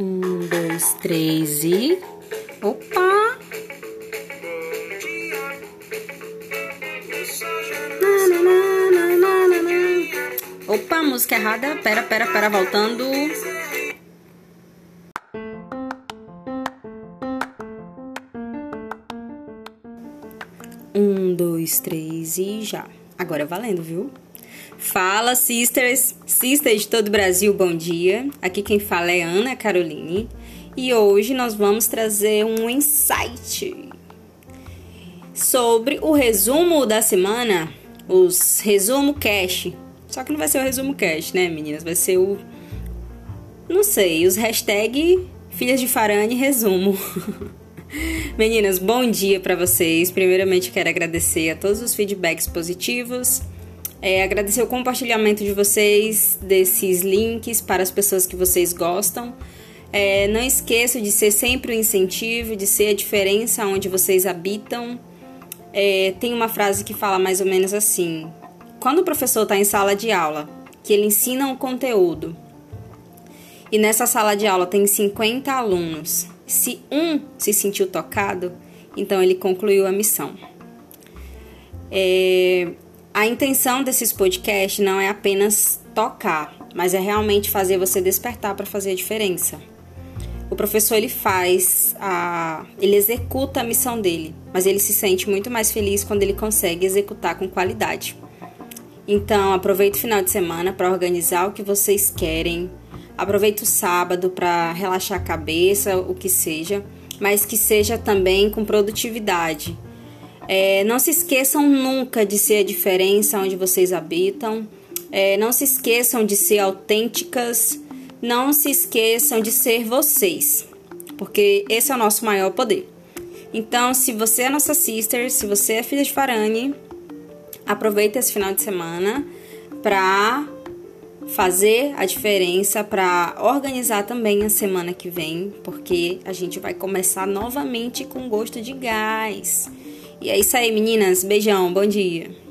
Um, dois, três e. Opa! Opa, música errada. Pera, pera, pera, voltando. Um, dois, três e já. Agora valendo, viu? Fala, sisters, sisters de todo o Brasil, bom dia. Aqui quem fala é Ana Caroline e hoje nós vamos trazer um insight sobre o resumo da semana, os resumo cash. Só que não vai ser o resumo cash, né, meninas? Vai ser o não sei, os hashtag filhas de Farane resumo. Meninas, bom dia para vocês. Primeiramente quero agradecer a todos os feedbacks positivos é, agradecer o compartilhamento de vocês desses links para as pessoas que vocês gostam. É, não esqueça de ser sempre o um incentivo, de ser a diferença onde vocês habitam. É, tem uma frase que fala mais ou menos assim: quando o professor está em sala de aula, que ele ensina um conteúdo, e nessa sala de aula tem 50 alunos, se um se sentiu tocado, então ele concluiu a missão. É, a intenção desses podcasts não é apenas tocar, mas é realmente fazer você despertar para fazer a diferença. O professor ele faz a, ele executa a missão dele, mas ele se sente muito mais feliz quando ele consegue executar com qualidade. Então, aproveite o final de semana para organizar o que vocês querem. Aproveite o sábado para relaxar a cabeça, o que seja, mas que seja também com produtividade é, não se esqueçam nunca de ser a diferença onde vocês habitam. É, não se esqueçam de ser autênticas. Não se esqueçam de ser vocês, porque esse é o nosso maior poder. Então, se você é nossa sister, se você é filha de Farane, aproveita esse final de semana para fazer a diferença, para organizar também a semana que vem, porque a gente vai começar novamente com gosto de gás. E é isso aí, meninas. Beijão, bom dia.